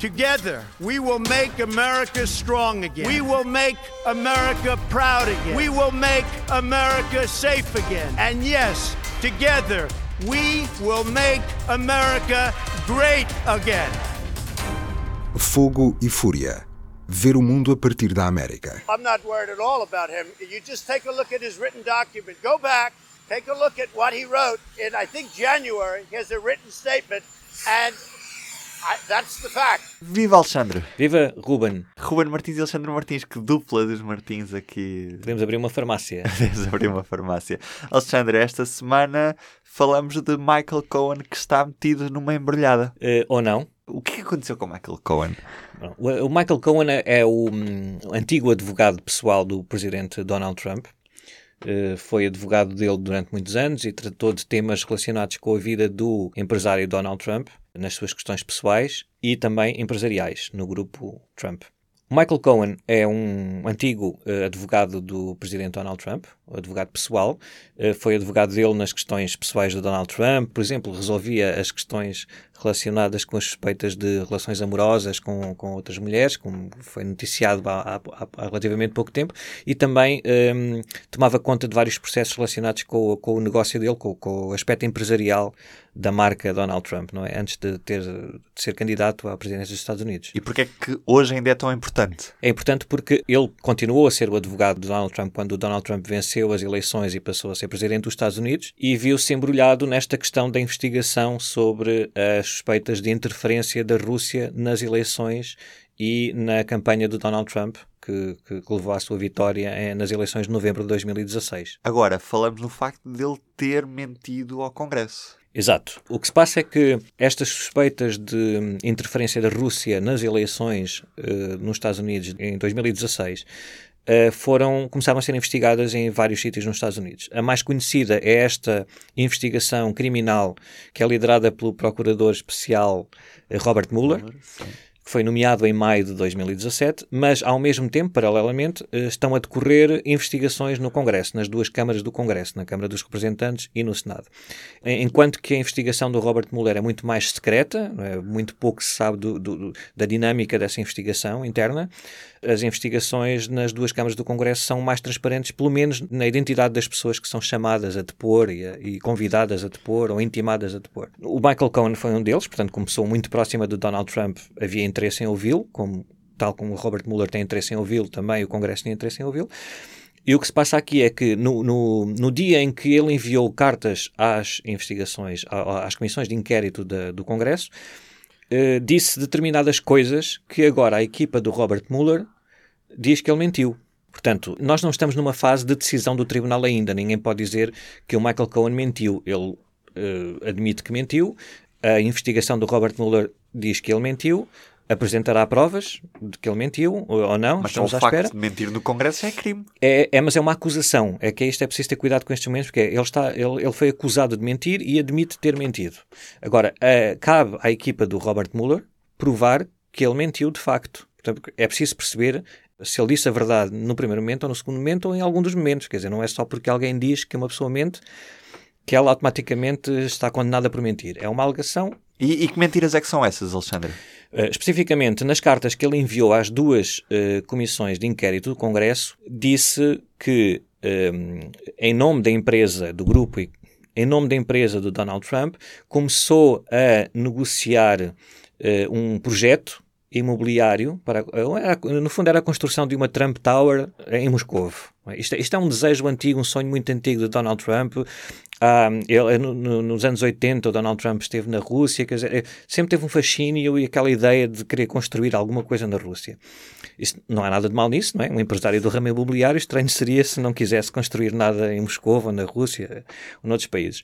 Together, we will make America strong again. We will make America proud again. We will make America safe again. And yes, together, we will make America great again. Fogo e Fúria. Ver o mundo a partir da América. I'm not worried at all about him. You just take a look at his written document. Go back, take a look at what he wrote in, I think, January. He has a written statement, and I, that's the fact. Viva Alexandre! Viva Ruben! Ruben Martins e Alexandre Martins, que dupla dos Martins aqui. Podemos abrir uma farmácia. Podemos abrir uma farmácia. Alexandre, esta semana falamos de Michael Cohen que está metido numa embrulhada. Uh, ou não? O que aconteceu com Michael Cohen? O Michael Cohen é o um, antigo advogado pessoal do presidente Donald Trump. Uh, foi advogado dele durante muitos anos e tratou de temas relacionados com a vida do empresário Donald Trump, nas suas questões pessoais e também empresariais no grupo Trump. Michael Cohen é um antigo uh, advogado do presidente Donald Trump, advogado pessoal. Uh, foi advogado dele nas questões pessoais do Donald Trump. Por exemplo, resolvia as questões relacionadas com as suspeitas de relações amorosas com, com outras mulheres, como foi noticiado há, há, há relativamente pouco tempo, e também um, tomava conta de vários processos relacionados com, com o negócio dele, com, com, o aspecto empresarial da marca Donald Trump, não é? Antes de, ter, de ser candidato à presidência dos Estados Unidos. E porquê é que hoje ainda é tão importante? É importante porque ele continuou a ser o advogado de Donald Trump quando o Donald Trump venceu as eleições e passou a ser presidente dos Estados Unidos e viu-se embrulhado nesta questão da investigação sobre as suspeitas de interferência da Rússia nas eleições e na campanha do Donald Trump, que, que, levou à sua vitória nas eleições de novembro de 2016. Agora, falamos no facto de ele ter mentido ao Congresso. Exato. O que se passa é que estas suspeitas de interferência da Rússia nas eleições uh, nos Estados Unidos em 2016 Uh, foram, começaram a ser investigadas em vários sítios nos Estados Unidos. A mais conhecida é esta investigação criminal que é liderada pelo procurador especial uh, Robert Mueller. Mueller que foi nomeado em maio de 2017, mas ao mesmo tempo, paralelamente, eh, estão a decorrer investigações no Congresso, nas duas câmaras do Congresso, na Câmara dos Representantes e no Senado. Enquanto que a investigação do Robert Mueller é muito mais secreta, é? muito pouco se sabe do, do, da dinâmica dessa investigação interna, as investigações nas duas câmaras do Congresso são mais transparentes, pelo menos na identidade das pessoas que são chamadas a depor e, a, e convidadas a depor ou intimadas a depor. O Michael Cohen foi um deles, portanto, como pessoa muito próxima de Donald Trump, havia interesse em ouvi-lo, como, tal como o Robert Mueller tem interesse em ouvi-lo, também o Congresso tem interesse em ouvi-lo. E o que se passa aqui é que no, no, no, dia em que ele enviou cartas às investigações, às comissões de inquérito do Congresso, eh, disse determinadas coisas que agora a equipa do Robert Mueller diz que ele mentiu. Portanto, nós não estamos numa fase de decisão do tribunal ainda. Ninguém pode dizer que o Michael Cohen mentiu. Ele uh, admite que mentiu. A investigação do Robert Mueller diz que ele mentiu apresentará provas de que ele mentiu ou não. Mas estamos o à facto espera. de mentir no Congresso é crime. É, é, mas é uma acusação. É que isto é preciso ter cuidado com estes momentos, porque ele, está, ele, ele foi acusado de mentir e admite ter mentido. Agora, a, cabe à equipa do Robert Mueller provar que ele mentiu de facto. Portanto, é preciso perceber se ele disse a verdade no primeiro momento ou no segundo momento ou em algum dos momentos. Quer dizer, não é só porque alguém diz que uma pessoa mente que ela automaticamente está condenada por mentir. É uma alegação. E, e que mentiras é que são essas, Alexandre? Uh, especificamente nas cartas que ele enviou às duas uh, comissões de inquérito do Congresso, disse que, um, em nome da empresa, do grupo e em nome da empresa do Donald Trump, começou a negociar uh, um projeto imobiliário para no fundo era a construção de uma Trump Tower em Moscou isto, isto, é um desejo antigo, um sonho muito antigo de Donald Trump. Ah, ele, no, no, nos anos 80, o Donald Trump esteve na Rússia, quer dizer, sempre teve um fascínio e aquela ideia de querer construir alguma coisa na Rússia. Isso, não há nada de mal nisso, não é? Um empresário do ramo imobiliário, estranho seria se não quisesse construir nada em Moscou ou na Rússia ou noutros países.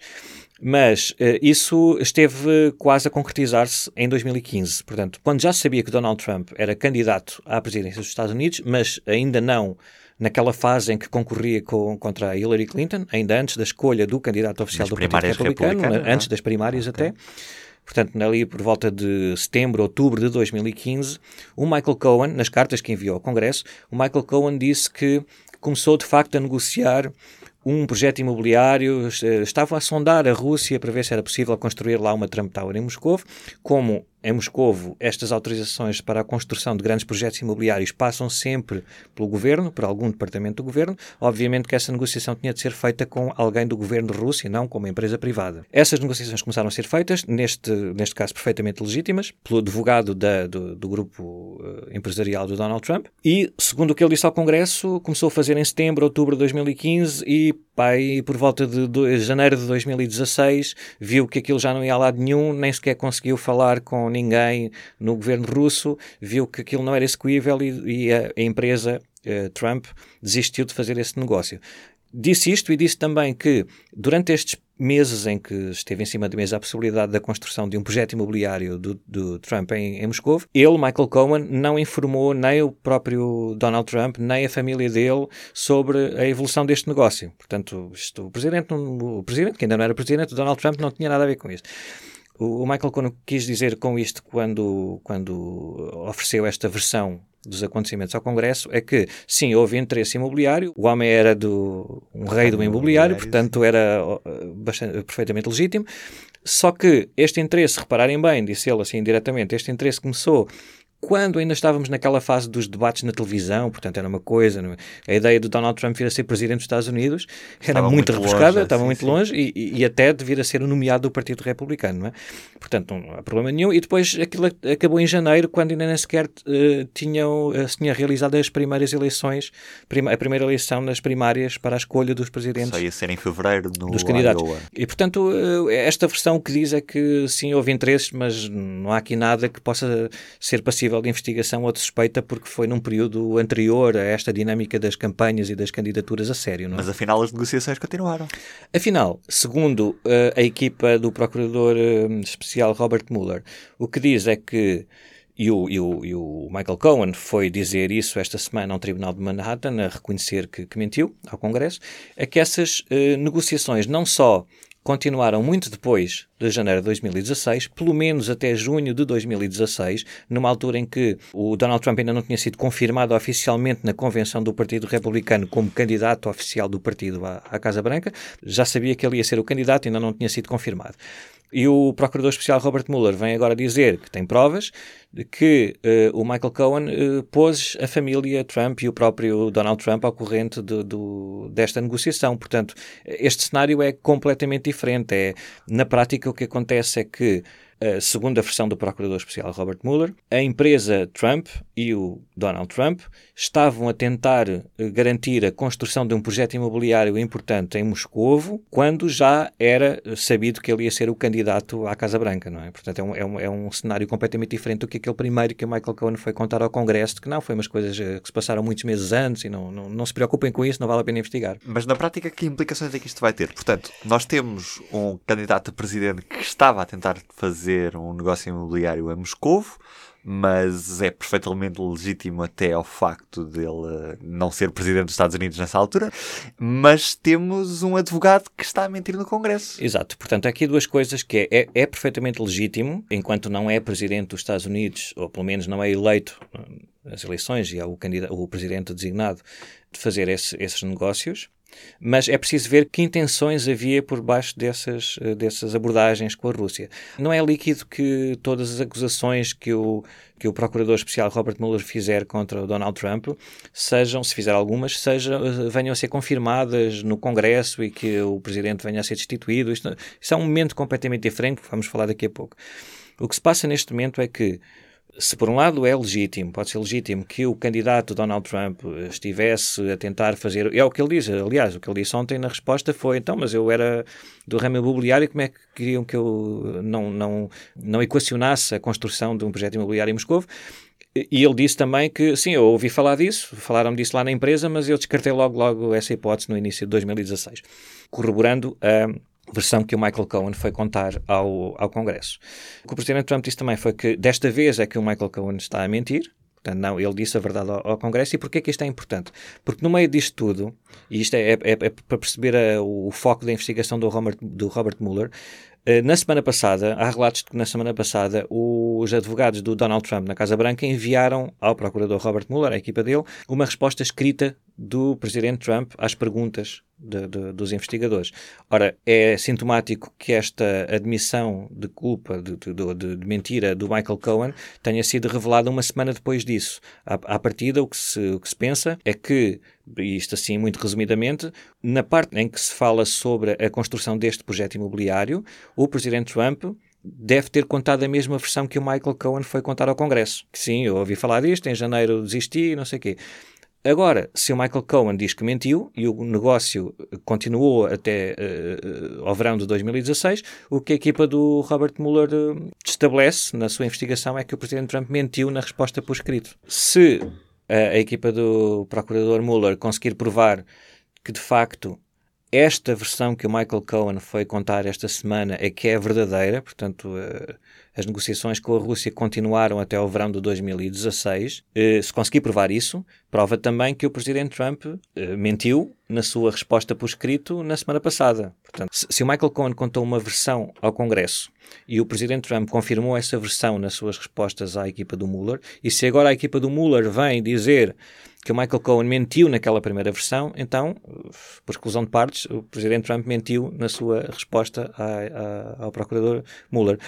Mas uh, isso esteve quase a concretizar-se em 2015. Portanto, quando já sabia que Donald Trump era candidato à presidência dos Estados Unidos, mas ainda não naquela fase em que concorria com, contra a Hillary Clinton, ainda antes da escolha do candidato oficial Nas do Partido Republicano, é? antes das primárias okay. até. Portanto, ali por volta de setembro, outubro de 2015, o Michael Cohen, nas cartas que enviou ao Congresso, o Michael Cohen disse que começou de facto a negociar um projeto imobiliário, estavam a sondar a Rússia para ver se era possível construir lá uma Trump Tower em Moscou, como em Moscovo, estas autorizações para a construção de grandes projetos imobiliários passam sempre pelo governo, por algum departamento do governo. Obviamente que essa negociação tinha de ser feita com alguém do governo russo e não com uma empresa privada. Essas negociações começaram a ser feitas, neste, neste caso perfeitamente legítimas, pelo advogado da, do, do, grupo uh, empresarial do Donald Trump. E, segundo o que ele disse ao Congresso, começou a fazer em setembro, outubro de 2015 e pai, por volta de, de janeiro de 2016, viu que aquilo já não ia a lado nenhum, nem sequer conseguiu falar com ninguém no governo russo, viu que aquilo não era execuível e, e a, a, empresa uh, Trump desistiu de fazer esse negócio. Disse isto e disse também que durante estes meses em que esteve em cima da mesa a possibilidade da construção de um projeto imobiliário do, do Trump em, em Moscou, ele, Michael Cohen, não informou nem o próprio Donald Trump, nem a família dele sobre a evolução deste negócio. Portanto, isto, o, presidente, o presidente, que ainda não era presidente, Donald Trump, não tinha nada a ver com isto. O, Michael Cohen quis dizer com isto quando, quando ofereceu esta versão dos acontecimentos ao Congresso é que, sim, houve interesse imobiliário, o homem era do, um rei do imobiliário, portanto era bastante, perfeitamente legítimo, só que este interesse, repararem bem, disse ele assim diretamente, este interesse começou quando ainda estávamos naquela fase dos debates na televisão, portanto era uma coisa, é? a ideia do Donald Trump vir a ser presidente dos Estados Unidos era estava muito, muito rebuscada, estava sim, muito sim. longe e, e, até de vir a ser nomeado do Partido Republicano, não é? Portanto, não há problema nenhum. E depois aquilo acabou em janeiro, quando ainda nem sequer uh, tinham, uh, se tinha realizado as primeiras eleições, prima, a primeira eleição nas primárias para a escolha dos presidentes. Só ia ser em fevereiro no dos candidatos. Iowa. E portanto, uh, esta versão que diz é que sim, houve interesses, mas não há aqui nada que possa ser passível de investigação ou de suspeita porque foi num período anterior a esta dinâmica das campanhas e das candidaturas a sério. Não é? Mas afinal as negociações continuaram. Afinal, segundo uh, a equipa do procurador uh, especial Robert Mueller, o que diz é que e o, e, o, e o, Michael Cohen foi dizer isso esta semana ao Tribunal de Manhattan, a reconhecer que, que mentiu ao Congresso, é que essas uh, negociações não só continuaram muito depois de janeiro de 2016, pelo menos até junho de 2016, numa altura em que o Donald Trump ainda não tinha sido confirmado oficialmente na convenção do Partido Republicano como candidato oficial do partido à, à Casa Branca. Já sabia que ele ia ser o candidato, ainda não tinha sido confirmado. E o Procurador Especial Robert Mueller vem agora dizer que tem provas de que uh, o Michael Cohen uh, pôs a família Trump e o próprio Donald Trump ao corrente de, do, desta negociação. Portanto, este cenário é completamente diferente. É, na prática, o que acontece é que segundo a versão do Procurador Especial Robert Mueller, a empresa Trump e o Donald Trump estavam a tentar uh, garantir a construção de um projeto imobiliário importante em Moscovo, quando já era sabido que ele ia ser o candidato à Casa Branca, não é? Portanto, é um, é um, é um cenário completamente diferente do que aquele primeiro que o Michael Cohen foi contar ao Congresso, que não, foi umas coisas uh, que se passaram muitos meses antes e não, não, não se preocupem com isso, não vale a pena investigar. Mas na prática, que implicações é que isto vai ter? Portanto, nós temos um candidato a presidente que estava a tentar fazer fazer um negócio imobiliário em Moscovo, mas é perfeitamente legítimo até ao facto dele não ser presidente dos Estados Unidos nessa altura. Mas temos um advogado que está a mentir no Congresso. Exato. Portanto, há aqui duas coisas que é, é, é perfeitamente legítimo, enquanto não é presidente dos Estados Unidos, ou pelo menos não é eleito nas eleições e é o, o presidente designado de fazer esse, esses negócios. Mas é preciso ver que intenções havia por baixo dessas, eh, dessas abordagens com a Rússia. Não é líquido que todas as acusações que o, que o Procurador Especial Robert Mueller fizer contra o Donald Trump sejam, se fizer algumas, sejam, eh, venham a ser confirmadas no Congresso e que o Presidente venha a ser destituído. Isto, isto é um momento completamente diferente, que vamos falar daqui a pouco. O que se passa neste momento é que se por um lado é legítimo, pode ser legítimo que o candidato Donald Trump estivesse a tentar fazer, é o que ele diz, aliás, o que ele disse ontem na resposta foi, então, mas eu era do ramo imobiliário, como é que queriam que eu não, não, não equacionasse a construção de um projeto imobiliário em Moscou? E ele disse também que, sim, eu ouvi falar disso, falaram disso lá na empresa, mas eu descartei logo, logo essa hipótese no início de 2016, corroborando a versão que o Michael Cohen foi contar ao, ao Congresso. O que o Presidente Trump disse também foi que desta vez é que o Michael Cohen está a mentir, Portanto, não, ele disse a verdade ao, ao, Congresso. E porquê que isto é importante? Porque no meio disto tudo, e isto é, é, é, é para perceber a, o, foco da investigação do Robert, do Robert Mueller, eh, na semana passada, há relatos de que na semana passada os advogados do Donald Trump na Casa Branca enviaram ao procurador Robert Mueller, a equipa dele, uma resposta escrita do presidente Trump às perguntas de, de, dos investigadores. Ora, é sintomático que esta admissão de culpa, de, de, mentira do Michael Cohen tenha sido revelada uma semana depois disso. À, à partida, o que, se, o que se pensa é que, isto assim muito resumidamente, na parte em que se fala sobre a construção deste projeto imobiliário, o presidente Trump deve ter contado a mesma versão que o Michael Cohen foi contar ao Congresso. Que sim, eu ouvi falar disto, em janeiro desisti, não sei o quê. Agora, se o Michael Cohen diz que mentiu e o negócio continuou até uh, ao verão de 2016, o que a equipa do Robert Mueller uh, estabelece na sua investigação é que o Presidente Trump mentiu na resposta por escrito. Se a, a equipa do Procurador Mueller conseguir provar que de facto esta versão que o Michael Cohen foi contar esta semana é que é verdadeira, portanto, uh, as negociações com a Rússia continuaram até o verão de 2016. Uh, se conseguir provar isso, prova também que o presidente Trump uh, mentiu na sua resposta por escrito na semana passada. Portanto, se, o Michael Cohen contou uma versão ao Congresso e o presidente Trump confirmou essa versão nas suas respostas à equipa do Mueller, e se agora a equipa do Mueller vem dizer que o Michael Cohen mentiu naquela primeira versão, então, por exclusão de partes, o presidente Trump mentiu na sua resposta a, a, ao procurador Mueller.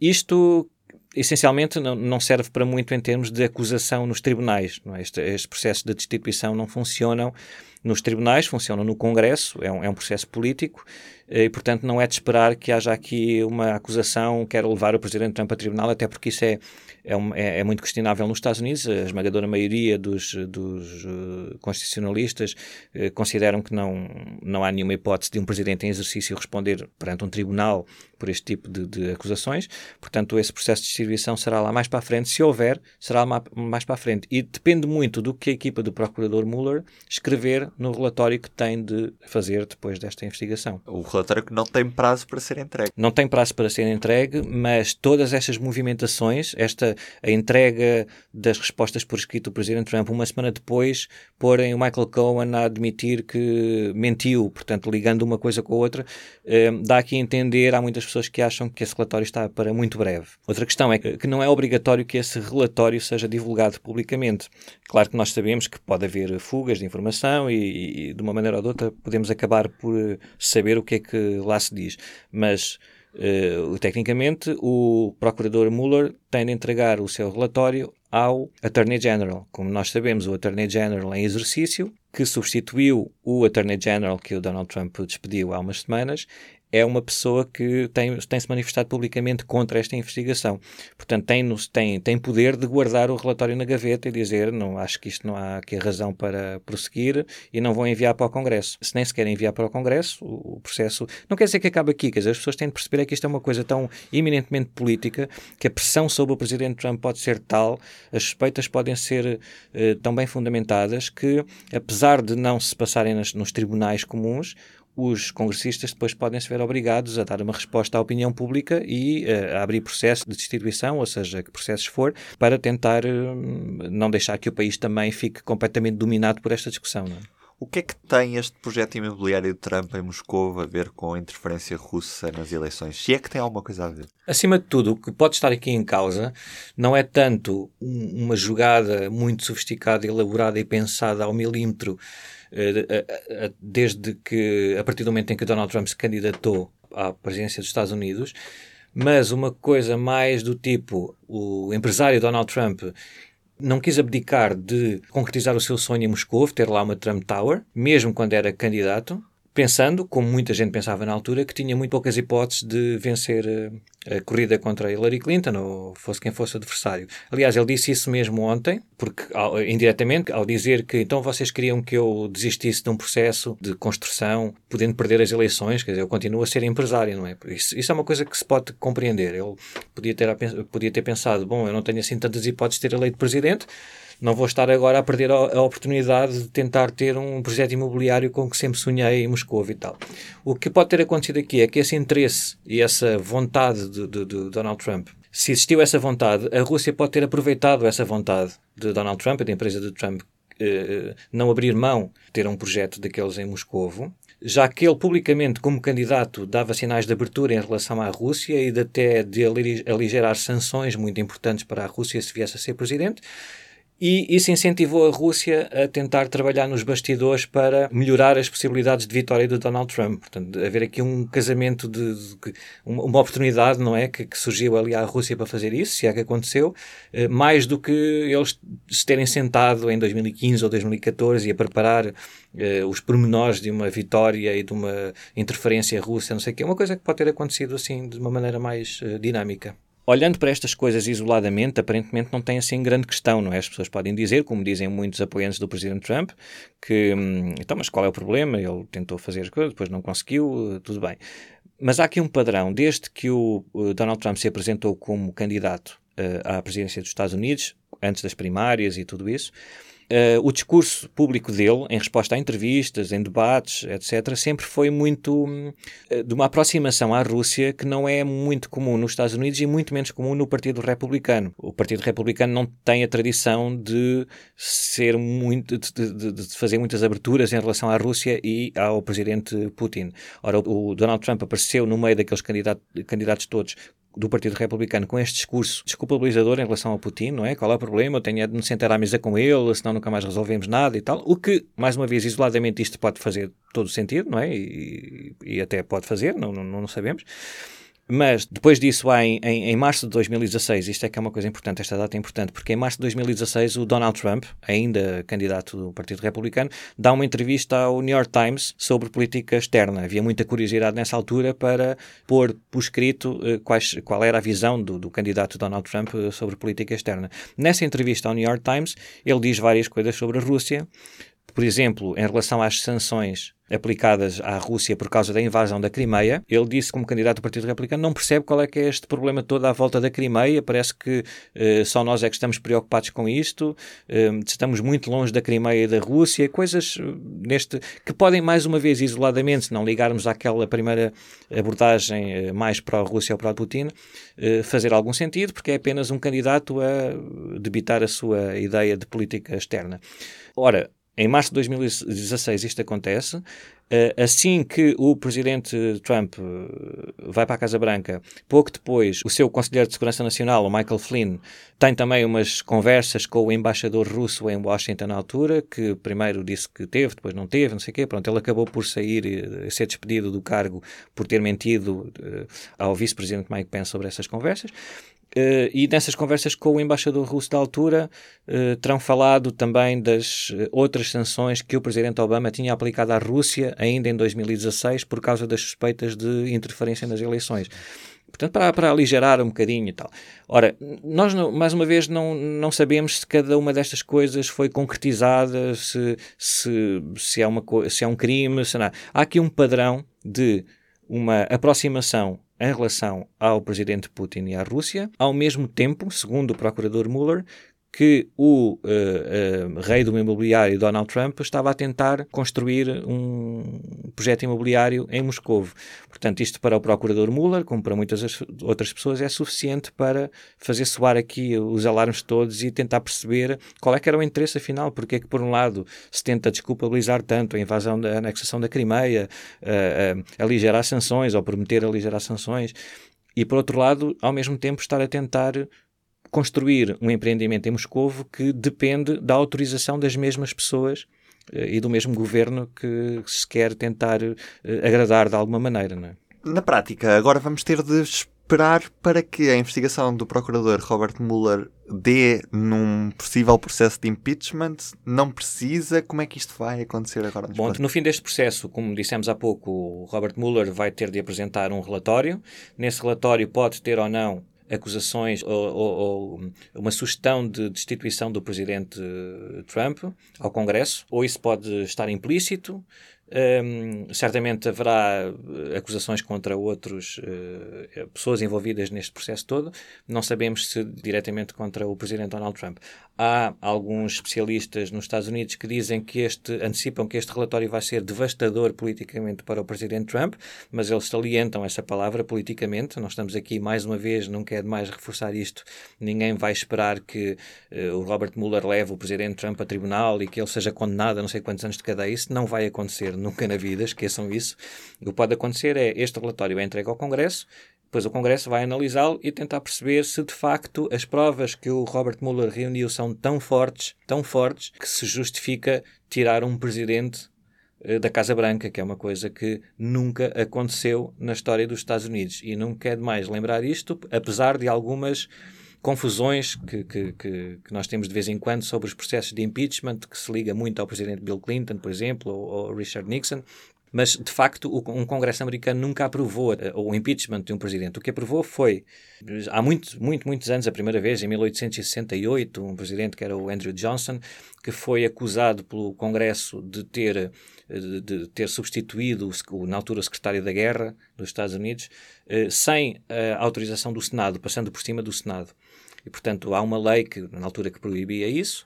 Isto essencialmente não, serve para muito em termos de acusação nos tribunais. Não é? este, este processo de destituição não funcionam nos tribunais, funcionam no Congresso, é um, é um processo político e, portanto, não é de esperar que haja aqui uma acusação que levar o Presidente Trump a tribunal, até porque isso é, é, um, é, é, muito questionável nos Estados Unidos. A esmagadora maioria dos, dos uh, constitucionalistas uh, consideram que não, não há nenhuma hipótese de um Presidente em exercício responder perante um tribunal por este tipo de, de acusações. Portanto, esse processo de distribuição será lá mais para a frente. Se houver, será lá mais para a frente. E depende muito do que a equipa do Procurador Mueller escrever no relatório que tem de fazer depois desta investigação. O relatório que não tem prazo para ser entregue. Não tem prazo para ser entregue, mas todas estas movimentações, esta a entrega das respostas por escrito do Presidente Trump uma semana depois, porem o Michael Cohen a admitir que mentiu, portanto, ligando uma coisa com a outra, eh, dá aqui a entender, há muitas pessoas que acham que esse relatório está para muito breve. Outra questão é que não é obrigatório que esse relatório seja divulgado publicamente. Claro que nós sabemos que pode haver fugas de informação e, e de uma maneira ou de outra, podemos acabar por saber o que é que que lá se diz. Mas, uh, tecnicamente, o procurador Mueller tem de entregar o seu relatório ao Attorney General. Como nós sabemos, o Attorney General em exercício, que substituiu o Attorney General que o Donald Trump despediu há umas semanas, é uma pessoa que tem, tem se manifestado publicamente contra esta investigação. Portanto, tem, tem, tem poder de guardar o relatório na gaveta e dizer não acho que isto não há aqui razão para prosseguir e não vão enviar para o Congresso. Se nem se querem enviar para o Congresso, o, o processo não quer dizer que acabe aqui, quer dizer, as pessoas têm de perceber é que isto é uma coisa tão eminentemente política que a pressão sobre o Presidente Trump pode ser tal, as suspeitas podem ser uh, tão bem fundamentadas que, apesar de não se passarem nas, nos tribunais comuns, os congressistas depois podem se ver obrigados a dar uma resposta à opinião pública e uh, a abrir processo de destituição, ou seja, que processos for, para tentar uh, não deixar que o país também fique completamente dominado por esta discussão. É? O que é que tem este projeto imobiliário de Trump em Moscou a ver com a interferência russa nas eleições? Se é que tem alguma coisa a ver? Acima de tudo, o que pode estar aqui em causa não é tanto um, uma jogada muito sofisticada, elaborada e pensada ao milímetro desde que, a partir do momento em que Donald Trump se candidatou à presidência dos Estados Unidos, mas uma coisa mais do tipo o empresário Donald Trump não quis abdicar de concretizar o seu sonho em Moscou, ter lá uma Trump Tower, mesmo quando era candidato, pensando, como muita gente pensava na altura, que tinha muito poucas hipóteses de vencer eh, a corrida contra Hillary Clinton, ou fosse quem fosse adversário. Aliás, ele disse isso mesmo ontem, porque ao, indiretamente, ao dizer que então vocês queriam que eu desistisse de um processo de construção, podendo perder as eleições, quer dizer, eu continuo a ser empresário, não é? Isso, isso é uma coisa que se pode compreender. Ele podia ter, podia ter pensado, bom, eu não tenho assim tantas hipóteses de ter eleito presidente, não vou estar agora a perder a, oportunidade de tentar ter um projeto imobiliário com que sempre sonhei em Moscou e tal. O que pode ter acontecido aqui é que esse interesse e essa vontade de, de, de Donald Trump se existiu essa vontade, a Rússia pode ter aproveitado essa vontade de Donald Trump da empresa de Trump eh, não abrir mão de ter um projeto daqueles em Moscovo, já que ele publicamente, como candidato, dava sinais de abertura em relação à Rússia e de até de aligerar sanções muito importantes para a Rússia se viesse a ser presidente, e isso incentivou a Rússia a tentar trabalhar nos bastidores para melhorar as possibilidades de vitória do Donald Trump. Portanto, haver aqui um casamento de, de uma oportunidade, não é, que, que, surgiu ali à Rússia para fazer isso, se é que aconteceu, eh, mais do que eles se terem sentado em 2015 ou 2014 e a preparar Uh, os pormenores de uma vitória e de uma interferência russa, não sei o quê, uma coisa que pode ter acontecido assim de uma maneira mais uh, dinâmica olhando para estas coisas isoladamente, aparentemente não tem assim grande questão, não é? As pessoas podem dizer, como dizem muitos apoiantes do presidente Trump, que hum, então, mas qual é o problema? Ele tentou fazer as coisas, depois não conseguiu, tudo bem. Mas há aqui um padrão. Desde que o Donald Trump se apresentou como candidato uh, à presidência dos Estados Unidos, antes das primárias e tudo isso, Uh, o discurso público dele, em resposta a entrevistas, em debates, etc., sempre foi muito uh, de uma aproximação à Rússia que não é muito comum nos Estados Unidos e muito menos comum no Partido Republicano. O Partido Republicano não tem a tradição de ser muito, de, de, de fazer muitas aberturas em relação à Rússia e ao presidente Putin. Ora, o Donald Trump apareceu no meio daqueles candidatos, candidatos todos do Partido Republicano com este discurso desculpabilizador em relação ao Putin, não é? Qual é o problema? Eu tenho de me sentar à mesa com ele, senão nunca mais resolvemos nada e tal. O que, mais uma vez, isoladamente isto pode fazer todo o sentido, não é? E, e até pode fazer, não, não, não sabemos. Mas depois disso, em, em, em, março de 2016, isto é que é uma coisa importante, esta data é importante, porque em março de 2016 o Donald Trump, ainda candidato do Partido Republicano, dá uma entrevista ao New York Times sobre política externa. Havia muita curiosidade nessa altura para pôr por escrito uh, quais, qual era a visão do, do candidato Donald Trump uh, sobre política externa. Nessa entrevista ao New York Times, ele diz várias coisas sobre a Rússia, por exemplo, em relação às sanções aplicadas à Rússia por causa da invasão da Crimeia. Ele disse, como candidato do Partido Republicano, não percebe qual é que é este problema todo à volta da Crimeia. Parece que uh, só nós é que estamos preocupados com isto. Uh, estamos muito longe da Crimeia e da Rússia. Coisas uh, neste que podem, mais uma vez, isoladamente, se não ligarmos àquela primeira abordagem mais pró-Rússia ou pró-Putin, fazer algum sentido, porque é apenas um candidato a debitar a sua ideia de política externa. Ora, em março de 2016 isto acontece. Eh, assim que o presidente Trump eh, vai para a Casa Branca, pouco depois, o seu conselheiro de Segurança Nacional, o Michael Flynn, tem também umas conversas com o embaixador russo em Washington na altura, que primeiro disse que teve, depois não teve, não sei o quê. Pronto, ele acabou por sair e ser despedido do cargo por ter mentido ao vice-presidente Mike Pence sobre essas conversas. Uh, e nessas conversas com o embaixador russo da altura uh, terão falado também das uh, outras sanções que o presidente Obama tinha aplicado à Rússia ainda em 2016 por causa das suspeitas de interferência nas eleições. Portanto, para, para aligerar um bocadinho e tal. Ora, nós, não, mais uma vez, não, não sabemos se cada uma destas coisas foi concretizada, se, se, se, é, uma, se é um crime, se não. Há aqui um padrão de uma aproximação em relação ao presidente Putin e à Rússia, ao mesmo tempo, segundo o procurador Mueller, que o uh, uh, rei do imobiliário Donald Trump estava a tentar construir um projeto imobiliário em Moscou. Portanto, isto para o procurador Mueller, como para muitas outras pessoas, é suficiente para fazer soar aqui os alarmes todos e tentar perceber qual é que era o interesse afinal, porque é que por um lado se tenta desculpabilizar tanto a invasão da anexação da Crimeia, aligerar sanções ou prometer aligerar sanções, e por outro lado, ao mesmo tempo estar a tentar construir um empreendimento em Moscovo que depende da autorização das mesmas pessoas e do mesmo governo que se quer tentar eh, agradar de alguma maneira. Não é? Na prática, agora vamos ter de esperar para que a investigação do procurador Robert Mueller dê num possível processo de impeachment? Não precisa? Como é que isto vai acontecer agora? Bom, no fim deste processo, como dissemos há pouco, o Robert Mueller vai ter de apresentar um relatório. Nesse relatório pode ter ou não acusações ou, ou, ou, uma sugestão de destituição do presidente Trump ao Congresso, ou isso pode estar implícito, um, certamente haverá eh, acusações contra outras uh, pessoas envolvidas neste processo todo. Não sabemos se diretamente contra o presidente Donald Trump. Há alguns especialistas nos Estados Unidos que dizem que este antecipam que este relatório vai ser devastador politicamente para o presidente Trump, mas eles salientam essa palavra politicamente. Nós estamos aqui mais uma vez, não quero mais reforçar isto. Ninguém vai esperar que uh, o Robert Mueller leve o presidente Trump a tribunal e que ele seja condenado a não sei quantos anos de cadeia. Isso não vai acontecer nunca na vida, esqueçam isso. O que pode acontecer é este relatório é entregue ao Congresso, Depois o Congresso vai analisá-lo e tentar perceber se de facto as provas que o Robert Mueller reuniu são tão fortes, tão fortes, que se justifica tirar um presidente eh, da Casa Branca, que é uma coisa que nunca aconteceu na história dos Estados Unidos. E não quer demais lembrar isto, apesar de algumas confusões que, que, que, nós temos de vez em quando sobre os processos de impeachment, que se liga muito ao presidente Bill Clinton, por exemplo, ou, ou Richard Nixon, mas, de facto, um Congresso americano nunca aprovou eh, o impeachment de um presidente. O que aprovou foi, há muito, muito, muitos anos, a primeira vez, em 1868, um presidente que era o Andrew Johnson, que foi acusado pelo Congresso de ter, eh, de ter substituído, na altura, o secretário da Guerra dos Estados Unidos, eh, sem a autorização do Senado, passando por cima do Senado. E, portanto, há uma lei que, na altura, que proibia isso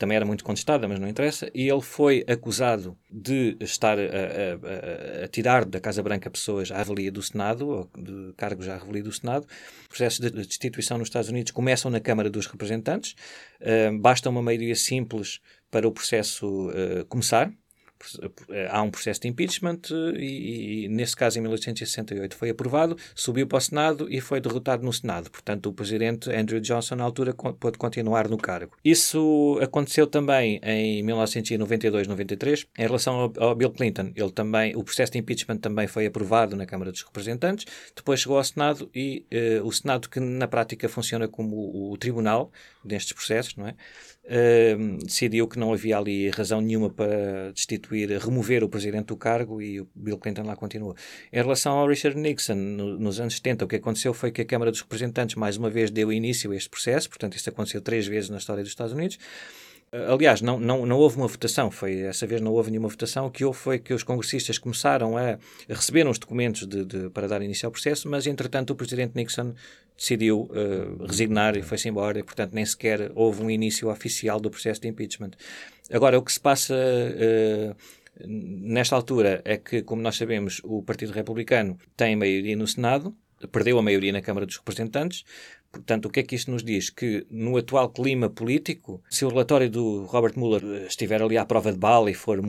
também era muito contestada, mas não interessa, e ele foi acusado de estar a, a, a, tirar da Casa Branca pessoas à avalia do Senado, ou de cargos à avalia do Senado. Processos de destituição nos Estados Unidos começam na Câmara dos Representantes, uh, basta uma maioria simples para o processo uh, começar, há um processo de impeachment e, e, nesse caso, em 1868, foi aprovado, subiu para o Senado e foi derrotado no Senado. Portanto, o presidente Andrew Johnson, na altura, pôde continuar no cargo. Isso aconteceu também em 1992-93, em relação ao, ao, Bill Clinton. Ele também, o processo de impeachment também foi aprovado na Câmara dos Representantes, depois chegou ao Senado e uh, o Senado, que na prática funciona como o, o tribunal destes processos, não é? Uh, decidiu que não havia ali razão nenhuma para destituir, remover o presidente do cargo e o Bill Clinton lá continuou. Em relação ao Richard Nixon, no, nos anos 70, o que aconteceu foi que a Câmara dos Representantes mais uma vez deu início a este processo, portanto, isso aconteceu três vezes na história dos Estados Unidos. Aliás, não, não, não houve uma votação, foi essa vez não houve nenhuma votação. O que houve foi que os congressistas começaram a receber os documentos de, de, para dar início ao processo, mas entretanto o presidente Nixon decidiu uh, resignar e foi-se embora, e portanto nem sequer houve um início oficial do processo de impeachment. Agora, o que se passa uh, nesta altura é que, como nós sabemos, o Partido Republicano tem maioria no Senado, perdeu a maioria na Câmara dos Representantes, Portanto, o que é que isto nos diz? Que no atual clima político, se o relatório do Robert Mueller estiver ali à prova de bala e for,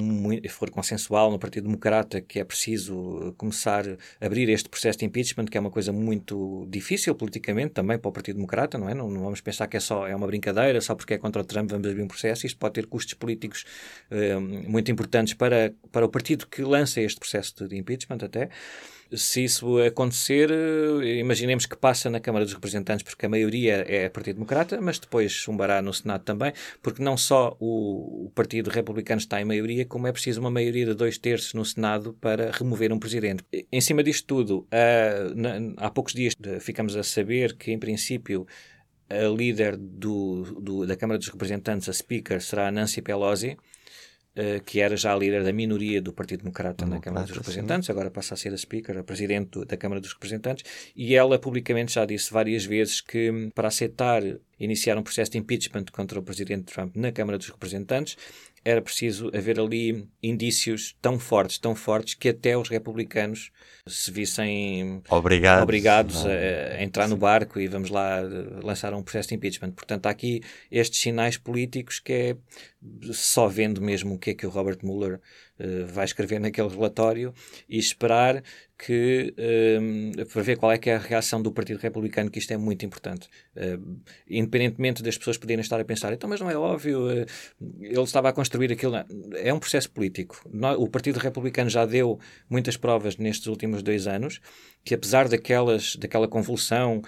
for consensual no Partido Democrata que é preciso começar a abrir este processo de impeachment, que é uma coisa muito difícil politicamente também para o Partido Democrata, não é? Não, não vamos pensar que é só é uma brincadeira, só porque é contra o Trump vamos abrir um processo. Isto pode ter custos políticos eh, muito importantes para, para o partido que lança este processo de impeachment até se isso acontecer, eh, imaginemos que passa na Câmara dos Representantes, porque a maioria é Partido Democrata, mas depois chumbará no Senado também, porque não só o, o Partido Republicano está em maioria, como é preciso uma maioria de dois terços no Senado para remover um presidente. Em cima disto tudo, há, há poucos dias ficamos a saber que, em princípio, a líder do, do, da Câmara dos Representantes, a Speaker, será a Nancy Pelosi. Uh, que era já a líder da minoria do Partido Democrata na Câmara dos Representantes, sim. agora passa a ser a Speaker, a Presidente do, da Câmara dos Representantes, e ela publicamente já disse várias vezes que para aceitar iniciar um processo de impeachment contra o Presidente Trump na Câmara dos Representantes, era preciso haver ali indícios tão fortes, tão fortes, que até os republicanos se vissem obrigados, obrigados a, a, entrar no barco e vamos lá lançar um processo de impeachment. Portanto, há aqui estes sinais políticos que é só vendo mesmo o que é que o Robert Mueller uh, vai escrever naquele relatório e esperar que um, para ver qual é que é a reação do Partido Republicano, que isto é muito importante. Uh, independentemente das pessoas poderem estar a pensar, então, mas não é óbvio, uh, ele estava a construir aquilo. É um processo político. O Partido Republicano já deu muitas provas nestes últimos dois anos que apesar daquelas, daquela convulsão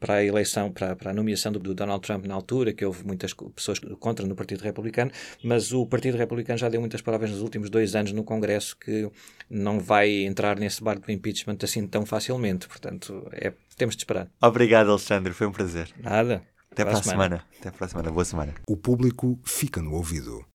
para a eleição, para, para a nomeação do, do, Donald Trump na altura, que houve muitas pessoas contra no Partido Republicano, mas o Partido Republicano já deu muitas provas nos últimos dois anos no Congresso que não vai entrar nesse barco do impeachment assim tão facilmente. Portanto, é, temos de esperar. Obrigado, Alexandre. Foi um prazer. Nada. Até para a semana. semana. Até para a semana. Boa semana. O público fica no ouvido.